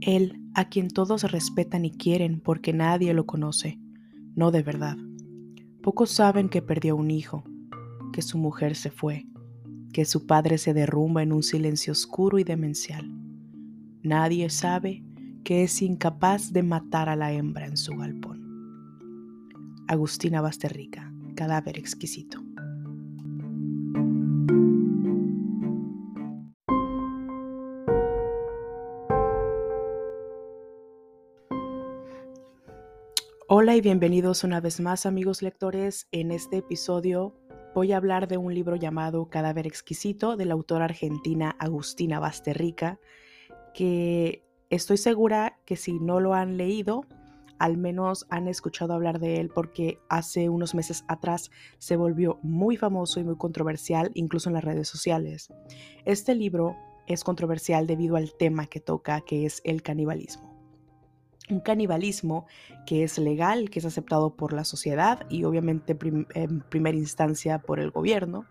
Él, a quien todos respetan y quieren porque nadie lo conoce, no de verdad. Pocos saben que perdió un hijo, que su mujer se fue, que su padre se derrumba en un silencio oscuro y demencial. Nadie sabe que es incapaz de matar a la hembra en su galpón. Agustina Basterrica, cadáver exquisito. Hola y bienvenidos una vez más amigos lectores. En este episodio voy a hablar de un libro llamado Cadáver Exquisito de la autora argentina Agustina Basterrica, que estoy segura que si no lo han leído, al menos han escuchado hablar de él porque hace unos meses atrás se volvió muy famoso y muy controversial incluso en las redes sociales. Este libro es controversial debido al tema que toca, que es el canibalismo un canibalismo que es legal, que es aceptado por la sociedad y obviamente en primera instancia por el gobierno.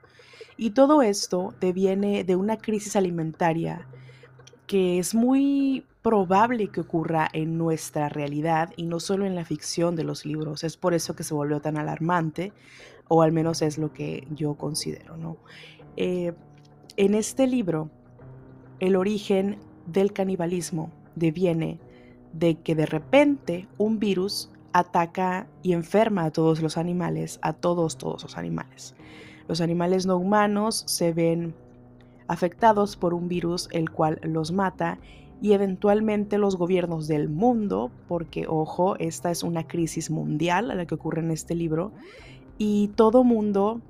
Y todo esto deviene de una crisis alimentaria que es muy probable que ocurra en nuestra realidad y no solo en la ficción de los libros. Es por eso que se volvió tan alarmante, o al menos es lo que yo considero. ¿no? Eh, en este libro, el origen del canibalismo deviene de que de repente un virus ataca y enferma a todos los animales, a todos, todos los animales. Los animales no humanos se ven afectados por un virus el cual los mata y eventualmente los gobiernos del mundo, porque ojo, esta es una crisis mundial a la que ocurre en este libro, y todo mundo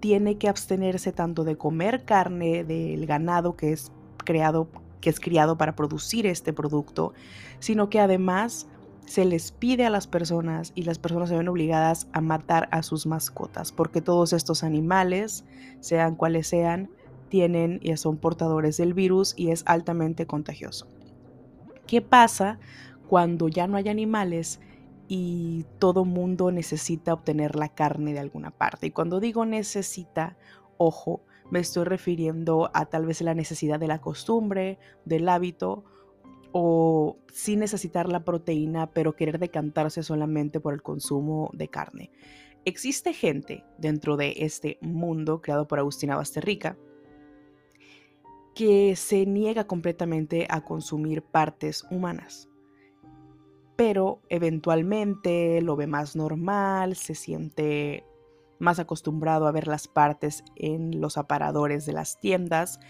tiene que abstenerse tanto de comer carne del ganado que es creado que es criado para producir este producto, sino que además se les pide a las personas y las personas se ven obligadas a matar a sus mascotas, porque todos estos animales, sean cuales sean, tienen y son portadores del virus y es altamente contagioso. ¿Qué pasa cuando ya no hay animales y todo mundo necesita obtener la carne de alguna parte? Y cuando digo necesita, ojo, me estoy refiriendo a tal vez la necesidad de la costumbre, del hábito, o sin necesitar la proteína, pero querer decantarse solamente por el consumo de carne. Existe gente dentro de este mundo creado por Agustina Basterrica que se niega completamente a consumir partes humanas, pero eventualmente lo ve más normal, se siente más acostumbrado a ver las partes en los aparadores de las tiendas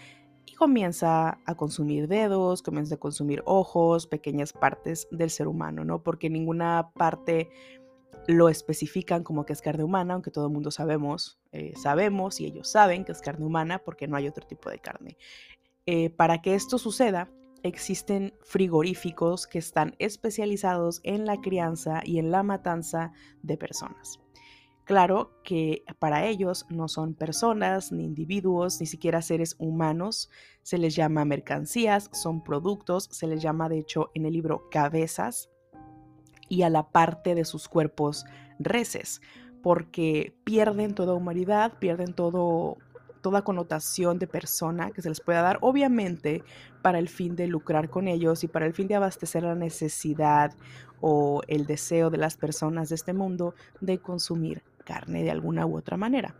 y comienza a consumir dedos, comienza a consumir ojos, pequeñas partes del ser humano, ¿no? Porque ninguna parte lo especifican como que es carne humana, aunque todo el mundo sabemos, eh, sabemos y ellos saben que es carne humana porque no hay otro tipo de carne. Eh, para que esto suceda, existen frigoríficos que están especializados en la crianza y en la matanza de personas. Claro que para ellos no son personas, ni individuos, ni siquiera seres humanos, se les llama mercancías, son productos, se les llama de hecho en el libro cabezas y a la parte de sus cuerpos reces, porque pierden toda humanidad, pierden todo, toda connotación de persona que se les pueda dar, obviamente para el fin de lucrar con ellos y para el fin de abastecer la necesidad o el deseo de las personas de este mundo de consumir carne de alguna u otra manera.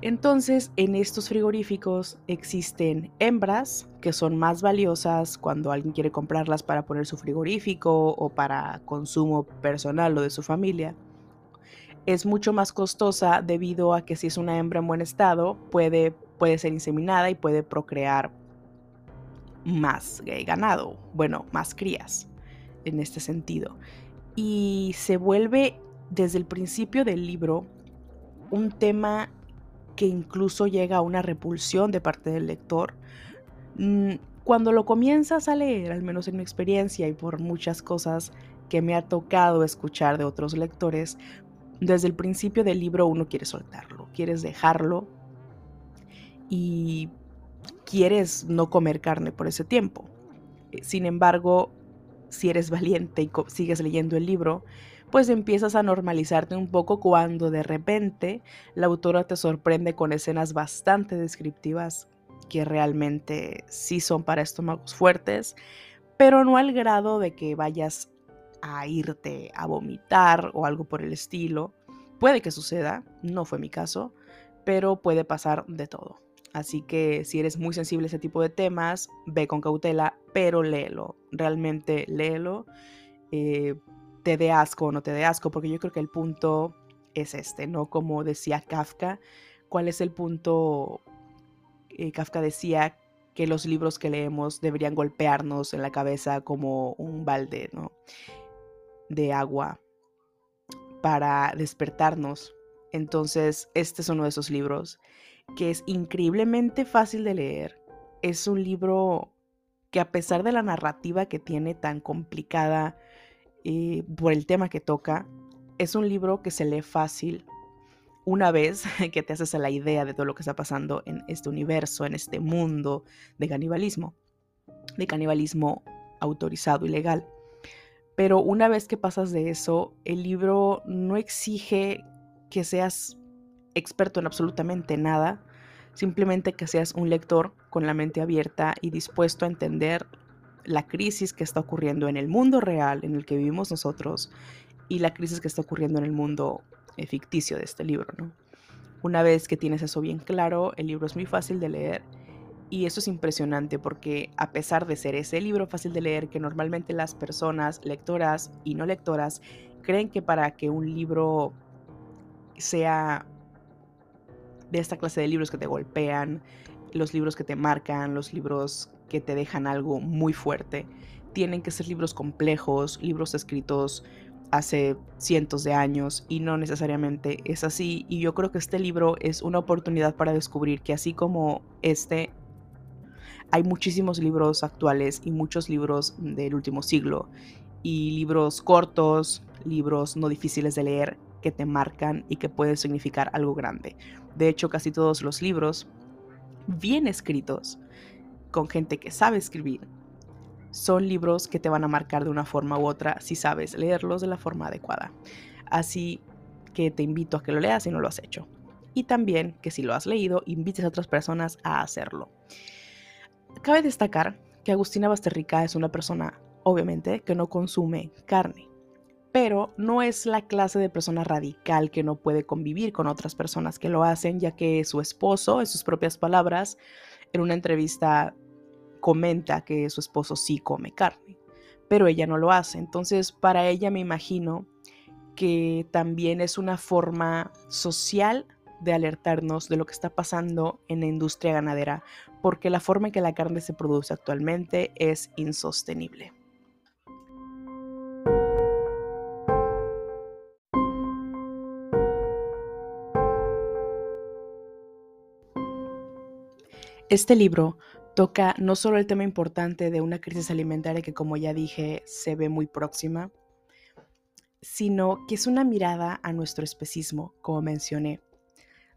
Entonces, en estos frigoríficos existen hembras que son más valiosas cuando alguien quiere comprarlas para poner su frigorífico o para consumo personal o de su familia. Es mucho más costosa debido a que si es una hembra en buen estado puede, puede ser inseminada y puede procrear más ganado, bueno, más crías en este sentido. Y se vuelve desde el principio del libro un tema que incluso llega a una repulsión de parte del lector. Mm, cuando lo comienzas a leer, al menos en mi experiencia y por muchas cosas que me ha tocado escuchar de otros lectores, desde el principio del libro uno quiere soltarlo, quieres dejarlo y quieres no comer carne por ese tiempo. Sin embargo, si eres valiente y sigues leyendo el libro, pues empiezas a normalizarte un poco cuando de repente la autora te sorprende con escenas bastante descriptivas que realmente sí son para estómagos fuertes, pero no al grado de que vayas a irte a vomitar o algo por el estilo. Puede que suceda, no fue mi caso, pero puede pasar de todo. Así que si eres muy sensible a ese tipo de temas, ve con cautela, pero léelo. Realmente léelo. Eh, te dé asco o no te dé asco, porque yo creo que el punto es este, ¿no? Como decía Kafka, ¿cuál es el punto? Eh, Kafka decía que los libros que leemos deberían golpearnos en la cabeza como un balde, ¿no? De agua para despertarnos. Entonces, este es uno de esos libros que es increíblemente fácil de leer. Es un libro que a pesar de la narrativa que tiene tan complicada por el tema que toca, es un libro que se lee fácil una vez que te haces a la idea de todo lo que está pasando en este universo, en este mundo de canibalismo, de canibalismo autorizado y legal. Pero una vez que pasas de eso, el libro no exige que seas experto en absolutamente nada, simplemente que seas un lector con la mente abierta y dispuesto a entender la crisis que está ocurriendo en el mundo real en el que vivimos nosotros y la crisis que está ocurriendo en el mundo eh, ficticio de este libro. ¿no? Una vez que tienes eso bien claro, el libro es muy fácil de leer y eso es impresionante porque a pesar de ser ese libro fácil de leer que normalmente las personas, lectoras y no lectoras, creen que para que un libro sea de esta clase de libros que te golpean, los libros que te marcan, los libros que te dejan algo muy fuerte. Tienen que ser libros complejos, libros escritos hace cientos de años y no necesariamente es así. Y yo creo que este libro es una oportunidad para descubrir que así como este, hay muchísimos libros actuales y muchos libros del último siglo y libros cortos, libros no difíciles de leer que te marcan y que pueden significar algo grande. De hecho, casi todos los libros bien escritos con gente que sabe escribir, son libros que te van a marcar de una forma u otra si sabes leerlos de la forma adecuada. Así que te invito a que lo leas si no lo has hecho. Y también que si lo has leído, invites a otras personas a hacerlo. Cabe destacar que Agustina Basterrica es una persona, obviamente, que no consume carne, pero no es la clase de persona radical que no puede convivir con otras personas que lo hacen, ya que su esposo, en sus propias palabras, en una entrevista comenta que su esposo sí come carne, pero ella no lo hace. Entonces, para ella me imagino que también es una forma social de alertarnos de lo que está pasando en la industria ganadera, porque la forma en que la carne se produce actualmente es insostenible. Este libro toca no solo el tema importante de una crisis alimentaria que como ya dije se ve muy próxima, sino que es una mirada a nuestro especismo, como mencioné,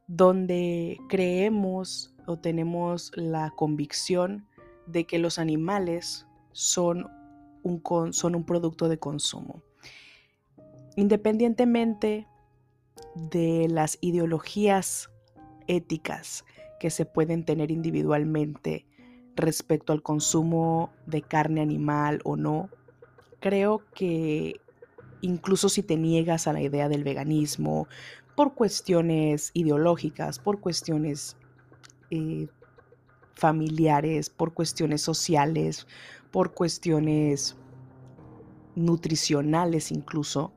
donde creemos o tenemos la convicción de que los animales son un, son un producto de consumo. Independientemente de las ideologías éticas que se pueden tener individualmente respecto al consumo de carne animal o no, creo que incluso si te niegas a la idea del veganismo por cuestiones ideológicas, por cuestiones eh, familiares, por cuestiones sociales, por cuestiones nutricionales incluso,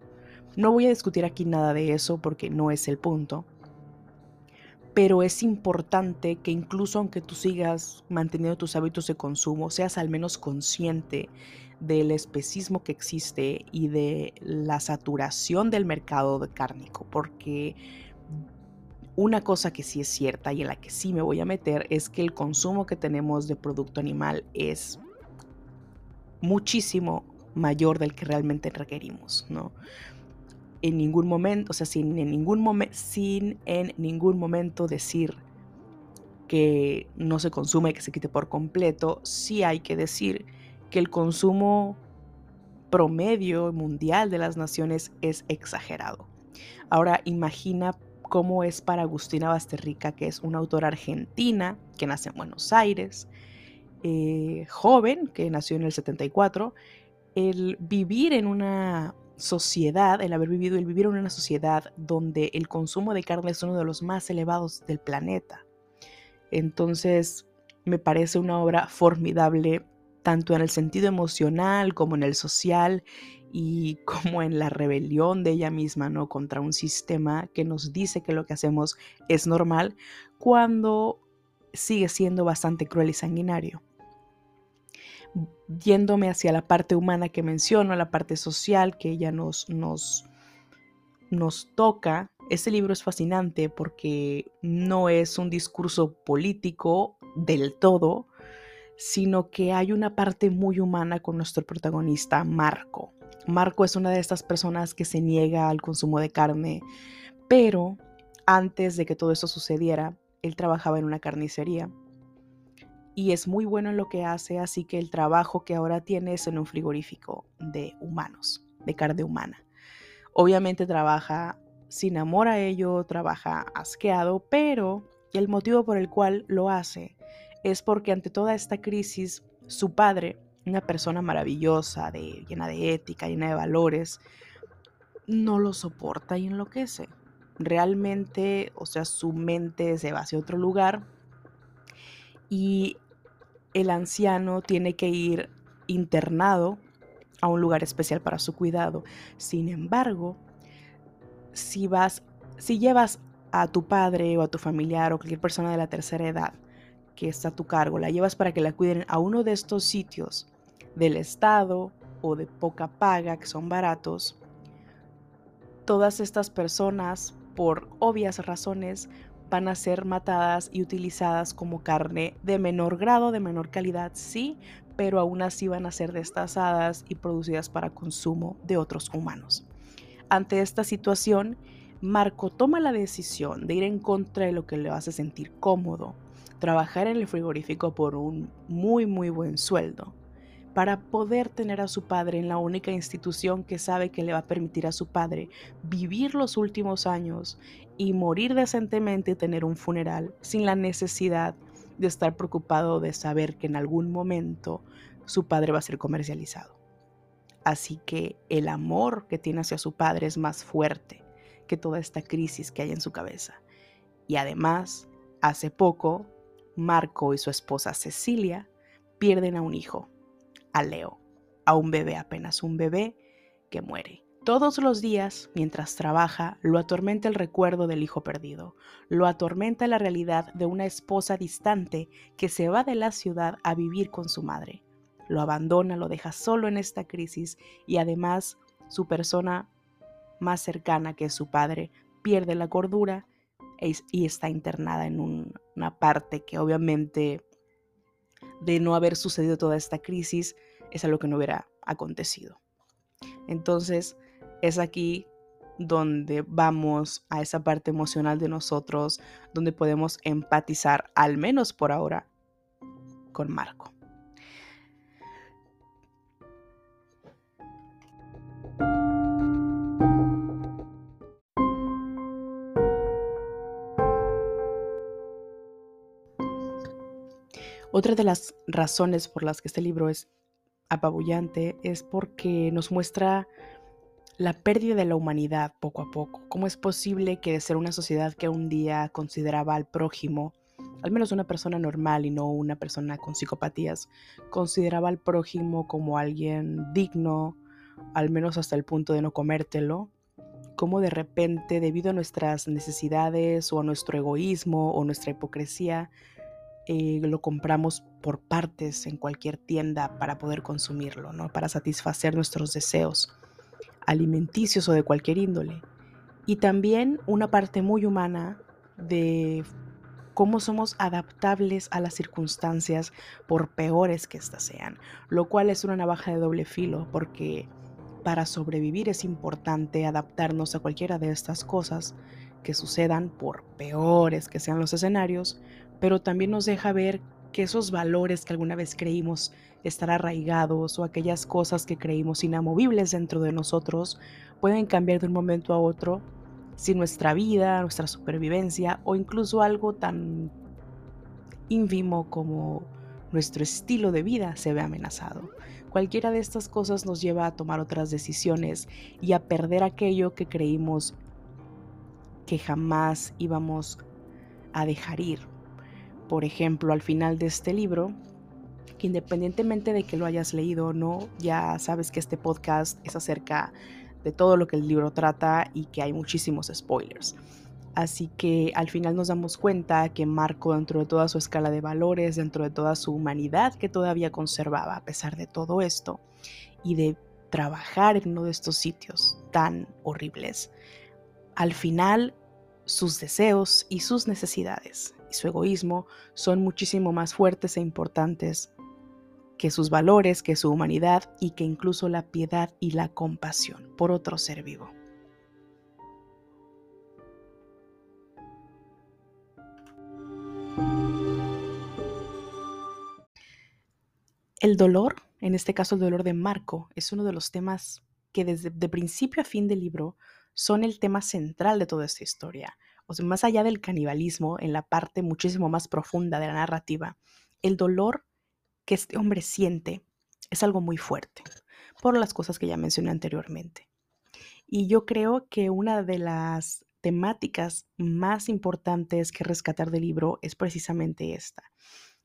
no voy a discutir aquí nada de eso porque no es el punto pero es importante que incluso aunque tú sigas manteniendo tus hábitos de consumo, seas al menos consciente del especismo que existe y de la saturación del mercado de cárnico, porque una cosa que sí es cierta y en la que sí me voy a meter es que el consumo que tenemos de producto animal es muchísimo mayor del que realmente requerimos, ¿no? En ningún momento, o sea, sin en ningún, momento sin en ningún momento decir que no se consume, que se quite por completo, sí hay que decir que el consumo promedio mundial de las naciones es exagerado. Ahora imagina cómo es para Agustina Basterrica, que es una autora argentina que nace en Buenos Aires, eh, joven, que nació en el 74, el vivir en una sociedad, el haber vivido, el vivir en una sociedad donde el consumo de carne es uno de los más elevados del planeta. Entonces, me parece una obra formidable, tanto en el sentido emocional como en el social y como en la rebelión de ella misma, ¿no? Contra un sistema que nos dice que lo que hacemos es normal, cuando sigue siendo bastante cruel y sanguinario yéndome hacia la parte humana que menciono, la parte social que ella nos, nos, nos toca, este libro es fascinante porque no es un discurso político del todo, sino que hay una parte muy humana con nuestro protagonista, Marco. Marco es una de estas personas que se niega al consumo de carne, pero antes de que todo eso sucediera, él trabajaba en una carnicería y es muy bueno en lo que hace, así que el trabajo que ahora tiene es en un frigorífico de humanos, de carne humana. Obviamente trabaja sin amor a ello, trabaja asqueado, pero el motivo por el cual lo hace es porque ante toda esta crisis, su padre, una persona maravillosa, de, llena de ética, llena de valores, no lo soporta y enloquece. Realmente, o sea, su mente se va hacia otro lugar y el anciano tiene que ir internado a un lugar especial para su cuidado. Sin embargo, si vas, si llevas a tu padre o a tu familiar o cualquier persona de la tercera edad que está a tu cargo, la llevas para que la cuiden a uno de estos sitios del Estado o de poca paga, que son baratos, todas estas personas, por obvias razones, van a ser matadas y utilizadas como carne de menor grado, de menor calidad, sí, pero aún así van a ser destazadas y producidas para consumo de otros humanos. Ante esta situación, Marco toma la decisión de ir en contra de lo que le hace sentir cómodo, trabajar en el frigorífico por un muy muy buen sueldo para poder tener a su padre en la única institución que sabe que le va a permitir a su padre vivir los últimos años y morir decentemente y tener un funeral sin la necesidad de estar preocupado de saber que en algún momento su padre va a ser comercializado. Así que el amor que tiene hacia su padre es más fuerte que toda esta crisis que hay en su cabeza. Y además, hace poco, Marco y su esposa Cecilia pierden a un hijo a Leo, a un bebé, apenas un bebé que muere. Todos los días, mientras trabaja, lo atormenta el recuerdo del hijo perdido, lo atormenta la realidad de una esposa distante que se va de la ciudad a vivir con su madre. Lo abandona, lo deja solo en esta crisis y además su persona más cercana, que es su padre, pierde la cordura y está internada en una parte que obviamente de no haber sucedido toda esta crisis, es algo que no hubiera acontecido. Entonces, es aquí donde vamos a esa parte emocional de nosotros, donde podemos empatizar, al menos por ahora, con Marco. Otra de las razones por las que este libro es apabullante es porque nos muestra la pérdida de la humanidad poco a poco. ¿Cómo es posible que de ser una sociedad que un día consideraba al prójimo, al menos una persona normal y no una persona con psicopatías, consideraba al prójimo como alguien digno, al menos hasta el punto de no comértelo? cómo de repente, debido a nuestras necesidades o a nuestro egoísmo o nuestra hipocresía, eh, lo compramos por partes en cualquier tienda para poder consumirlo, ¿no? Para satisfacer nuestros deseos alimenticios o de cualquier índole. Y también una parte muy humana de cómo somos adaptables a las circunstancias por peores que éstas sean, lo cual es una navaja de doble filo porque para sobrevivir es importante adaptarnos a cualquiera de estas cosas que sucedan por peores que sean los escenarios, pero también nos deja ver que esos valores que alguna vez creímos estar arraigados o aquellas cosas que creímos inamovibles dentro de nosotros pueden cambiar de un momento a otro si nuestra vida, nuestra supervivencia o incluso algo tan ínfimo como nuestro estilo de vida se ve amenazado. Cualquiera de estas cosas nos lleva a tomar otras decisiones y a perder aquello que creímos que jamás íbamos a dejar ir. Por ejemplo, al final de este libro, que independientemente de que lo hayas leído o no, ya sabes que este podcast es acerca de todo lo que el libro trata y que hay muchísimos spoilers. Así que al final nos damos cuenta que Marco, dentro de toda su escala de valores, dentro de toda su humanidad que todavía conservaba a pesar de todo esto, y de trabajar en uno de estos sitios tan horribles, al final sus deseos y sus necesidades su egoísmo son muchísimo más fuertes e importantes que sus valores, que su humanidad y que incluso la piedad y la compasión por otro ser vivo. El dolor, en este caso el dolor de Marco, es uno de los temas que desde de principio a fin del libro son el tema central de toda esta historia. O sea, más allá del canibalismo, en la parte muchísimo más profunda de la narrativa, el dolor que este hombre siente es algo muy fuerte, por las cosas que ya mencioné anteriormente. Y yo creo que una de las temáticas más importantes que rescatar del libro es precisamente esta,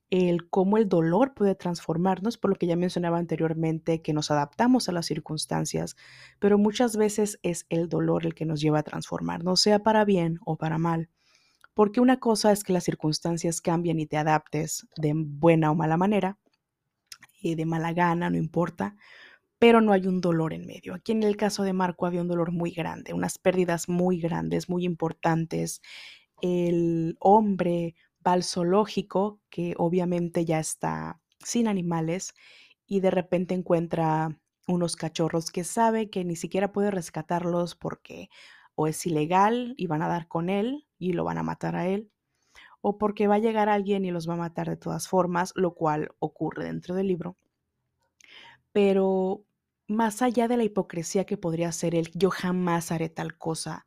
el cómo el dolor puede transformarnos, por lo que ya mencionaba anteriormente, que nos adaptamos a las circunstancias, pero muchas veces es el dolor el que nos lleva a transformarnos, sea para bien o para mal. Porque una cosa es que las circunstancias cambien y te adaptes de buena o mala manera, y de mala gana, no importa, pero no hay un dolor en medio. Aquí en el caso de Marco había un dolor muy grande, unas pérdidas muy grandes, muy importantes. El hombre va zoológico, que obviamente ya está sin animales, y de repente encuentra unos cachorros que sabe que ni siquiera puede rescatarlos porque o es ilegal y van a dar con él y lo van a matar a él, o porque va a llegar alguien y los va a matar de todas formas, lo cual ocurre dentro del libro. Pero más allá de la hipocresía que podría ser él, yo jamás haré tal cosa,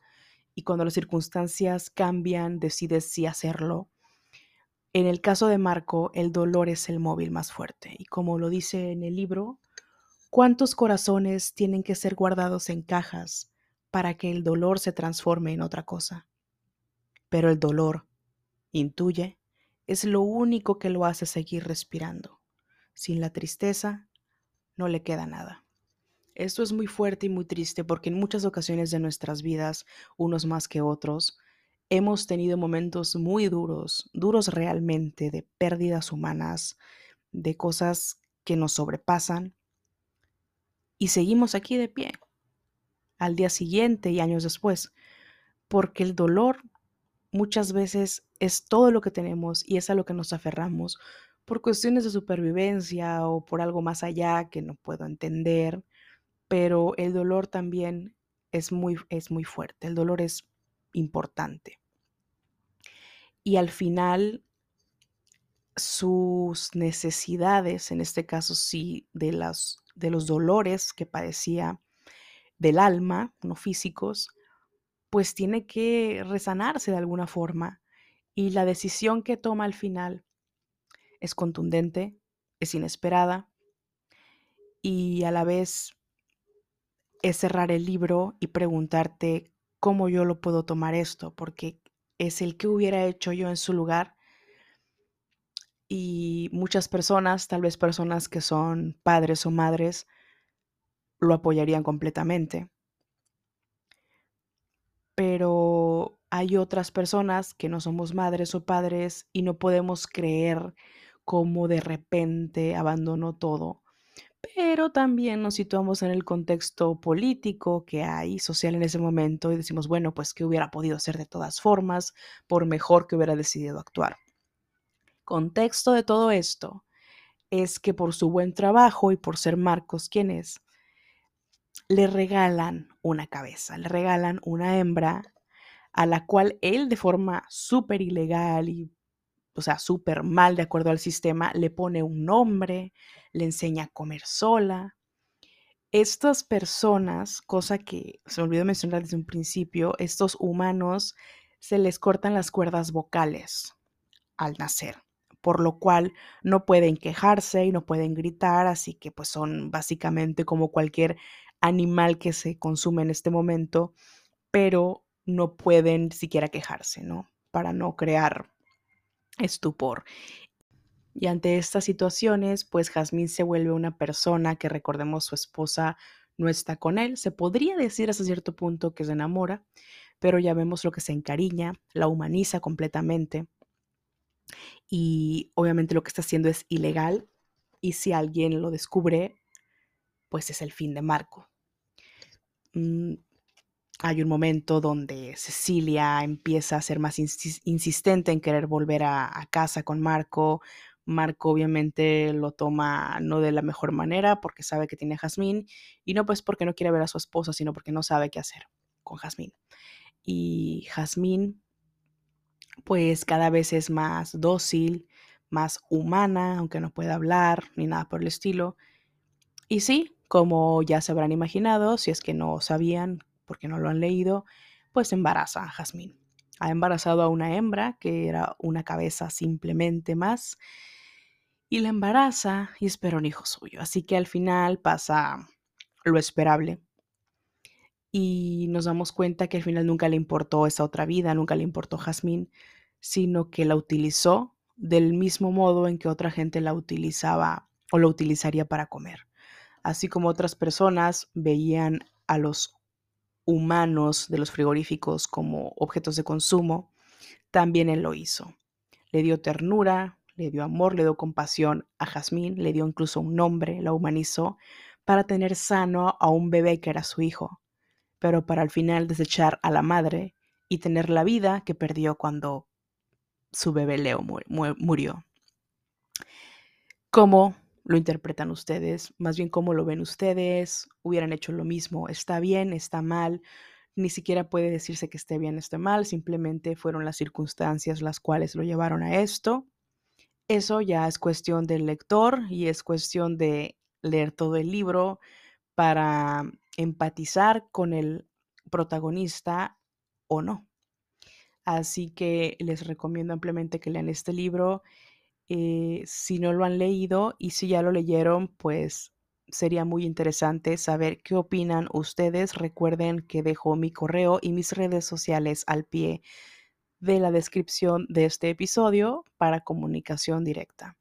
y cuando las circunstancias cambian, decides si hacerlo, en el caso de Marco, el dolor es el móvil más fuerte y como lo dice en el libro, ¿cuántos corazones tienen que ser guardados en cajas para que el dolor se transforme en otra cosa? Pero el dolor, intuye, es lo único que lo hace seguir respirando. Sin la tristeza, no le queda nada. Esto es muy fuerte y muy triste porque en muchas ocasiones de nuestras vidas, unos más que otros, hemos tenido momentos muy duros, duros realmente, de pérdidas humanas, de cosas que nos sobrepasan, y seguimos aquí de pie, al día siguiente y años después, porque el dolor muchas veces es todo lo que tenemos y es a lo que nos aferramos por cuestiones de supervivencia o por algo más allá que no puedo entender, pero el dolor también es muy, es muy fuerte, el dolor es importante y al final sus necesidades, en este caso sí, de, las, de los dolores que padecía del alma, no físicos, pues tiene que resanarse de alguna forma. Y la decisión que toma al final es contundente, es inesperada y a la vez es cerrar el libro y preguntarte cómo yo lo puedo tomar esto, porque es el que hubiera hecho yo en su lugar. Y muchas personas, tal vez personas que son padres o madres, lo apoyarían completamente. Pero hay otras personas que no somos madres o padres y no podemos creer cómo de repente abandonó todo pero también nos situamos en el contexto político que hay, social en ese momento, y decimos, bueno, pues que hubiera podido hacer de todas formas, por mejor que hubiera decidido actuar. Contexto de todo esto es que por su buen trabajo y por ser Marcos quien es, le regalan una cabeza, le regalan una hembra a la cual él de forma súper ilegal y o sea, súper mal de acuerdo al sistema, le pone un nombre, le enseña a comer sola. Estas personas, cosa que se me olvidó mencionar desde un principio, estos humanos se les cortan las cuerdas vocales al nacer, por lo cual no pueden quejarse y no pueden gritar, así que pues son básicamente como cualquier animal que se consume en este momento, pero no pueden siquiera quejarse, ¿no? Para no crear estupor. Y ante estas situaciones, pues Jazmín se vuelve una persona que recordemos su esposa no está con él. Se podría decir hasta cierto punto que se enamora, pero ya vemos lo que se encariña, la humaniza completamente. Y obviamente lo que está haciendo es ilegal. Y si alguien lo descubre, pues es el fin de Marco. Hay un momento donde Cecilia empieza a ser más insistente en querer volver a, casa con Marco. Marco obviamente lo toma no de la mejor manera porque sabe que tiene a Jazmín y no pues porque no quiere ver a su esposa, sino porque no sabe qué hacer con Jazmín. Y Jazmín pues cada vez es más dócil, más humana, aunque no pueda hablar ni nada por el estilo. Y sí, como ya se habrán imaginado, si es que no sabían, porque no lo han leído, pues embaraza a Jazmín. Ha embarazado a una hembra que era una cabeza simplemente más y la embaraza y espera un hijo suyo. Así que al final pasa lo esperable. Y nos damos cuenta que al final nunca le importó esa otra vida, nunca le importó Jazmín, sino que la utilizó del mismo modo en que otra gente la utilizaba o lo utilizaría para comer. Así como otras personas veían a los humanos de los frigoríficos como objetos de consumo, también él lo hizo. Le dio ternura, le dio amor, le dio compasión a Jazmín, le dio incluso un nombre, la humanizó para tener sano a un bebé que era su hijo, pero para al final desechar a la madre y tener la vida que perdió cuando su bebé Leo murió. ¿Cómo lo interpretan ustedes, más bien cómo lo ven ustedes, hubieran hecho lo mismo, está bien, está mal, ni siquiera puede decirse que esté bien, esté mal, simplemente fueron las circunstancias las cuales lo llevaron a esto. Eso ya es cuestión del lector y es cuestión de leer todo el libro para empatizar con el protagonista o no. Así que les recomiendo ampliamente que lean este libro eh, si no lo han leído y si ya lo leyeron, pues sería muy interesante saber qué opinan ustedes. Recuerden que dejo mi correo y mis redes sociales al pie de la descripción de este episodio para comunicación directa.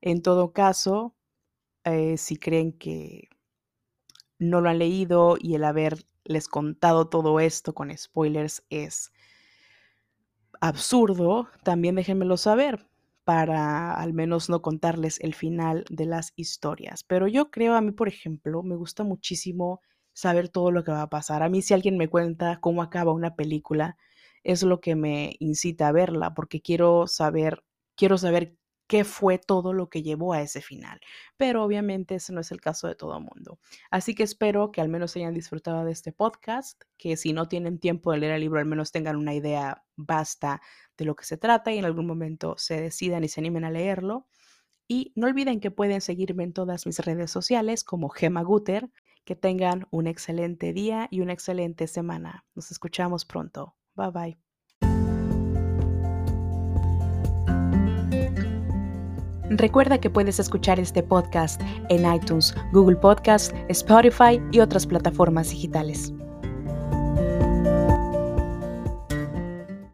En todo caso, eh, si creen que no lo han leído y el haberles contado todo esto con spoilers es absurdo, también déjenmelo saber para al menos no contarles el final de las historias. Pero yo creo, a mí, por ejemplo, me gusta muchísimo saber todo lo que va a pasar. A mí si alguien me cuenta cómo acaba una película, es lo que me incita a verla, porque quiero saber, quiero saber qué fue todo lo que llevó a ese final. Pero obviamente ese no es el caso de todo mundo. Así que espero que al menos hayan disfrutado de este podcast, que si no tienen tiempo de leer el libro, al menos tengan una idea basta de lo que se trata y en algún momento se decidan y se animen a leerlo. Y no olviden que pueden seguirme en todas mis redes sociales como Gema Guter. Que tengan un excelente día y una excelente semana. Nos escuchamos pronto. Bye bye. Recuerda que puedes escuchar este podcast en iTunes, Google Podcast, Spotify y otras plataformas digitales.